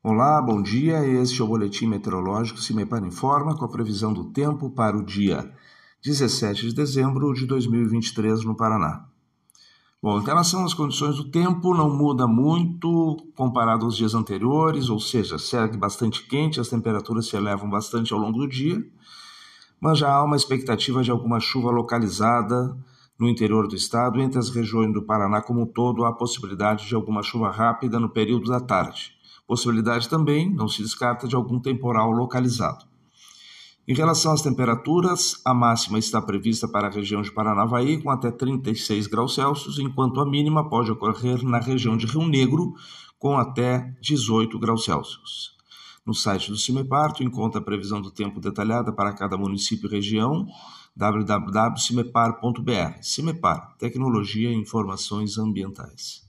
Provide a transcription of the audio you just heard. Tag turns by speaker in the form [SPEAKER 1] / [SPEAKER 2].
[SPEAKER 1] Olá, bom dia. Este é o boletim meteorológico Cimepar Informa com a previsão do tempo para o dia 17 de dezembro de 2023 no Paraná. Bom, em relação às condições do tempo, não muda muito comparado aos dias anteriores, ou seja, segue bastante quente, as temperaturas se elevam bastante ao longo do dia, mas já há uma expectativa de alguma chuva localizada no interior do estado, entre as regiões do Paraná como um todo, há possibilidade de alguma chuva rápida no período da tarde. Possibilidade também, não se descarta, de algum temporal localizado. Em relação às temperaturas, a máxima está prevista para a região de Paranavaí com até 36 graus Celsius, enquanto a mínima pode ocorrer na região de Rio Negro com até 18 graus Celsius. No site do CIMEPAR, tu encontra a previsão do tempo detalhada para cada município e região, www.cimepar.br. CIMEPAR, Tecnologia e Informações Ambientais.